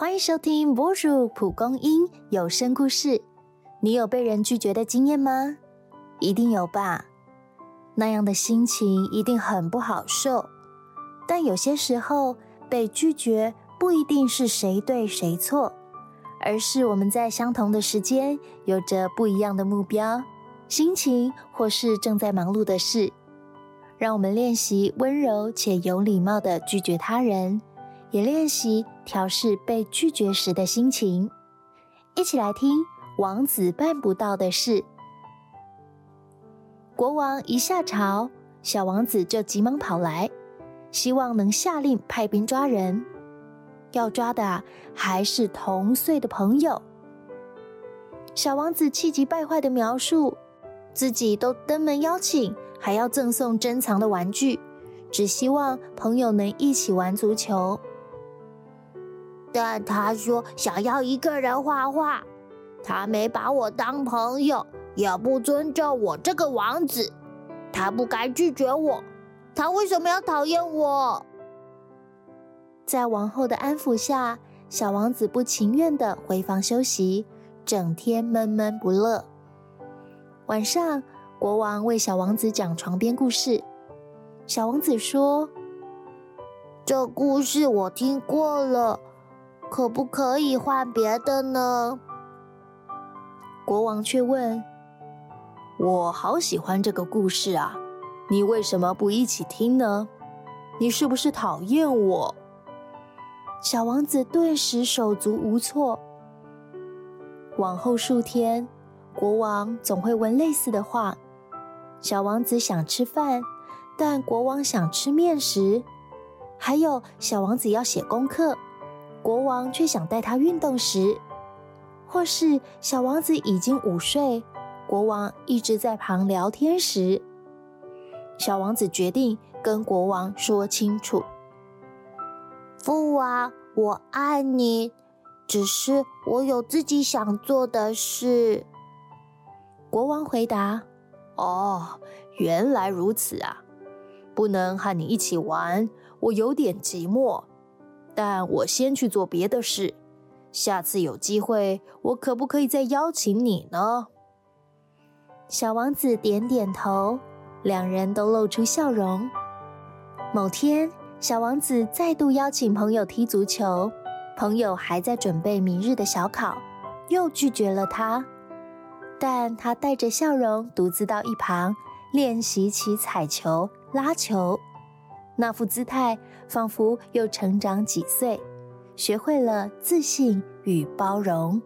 欢迎收听博主蒲公英有声故事。你有被人拒绝的经验吗？一定有吧。那样的心情一定很不好受。但有些时候被拒绝不一定是谁对谁错，而是我们在相同的时间有着不一样的目标、心情，或是正在忙碌的事。让我们练习温柔且有礼貌的拒绝他人。也练习调试被拒绝时的心情。一起来听王子办不到的事。国王一下朝，小王子就急忙跑来，希望能下令派兵抓人。要抓的还是同岁的朋友。小王子气急败坏的描述，自己都登门邀请，还要赠送珍藏的玩具，只希望朋友能一起玩足球。但他说想要一个人画画，他没把我当朋友，也不尊重我这个王子，他不该拒绝我，他为什么要讨厌我？在王后的安抚下，小王子不情愿的回房休息，整天闷闷不乐。晚上，国王为小王子讲床边故事，小王子说：“这故事我听过了。”可不可以换别的呢？国王却问：“我好喜欢这个故事啊，你为什么不一起听呢？你是不是讨厌我？”小王子顿时手足无措。往后数天，国王总会问类似的话。小王子想吃饭，但国王想吃面食。还有，小王子要写功课。国王却想带他运动时，或是小王子已经午睡，国王一直在旁聊天时，小王子决定跟国王说清楚：“父王，我爱你，只是我有自己想做的事。”国王回答：“哦，原来如此啊，不能和你一起玩，我有点寂寞。”但我先去做别的事，下次有机会，我可不可以再邀请你呢？小王子点点头，两人都露出笑容。某天，小王子再度邀请朋友踢足球，朋友还在准备明日的小考，又拒绝了他。但他带着笑容，独自到一旁练习起踩球、拉球。那副姿态，仿佛又成长几岁，学会了自信与包容。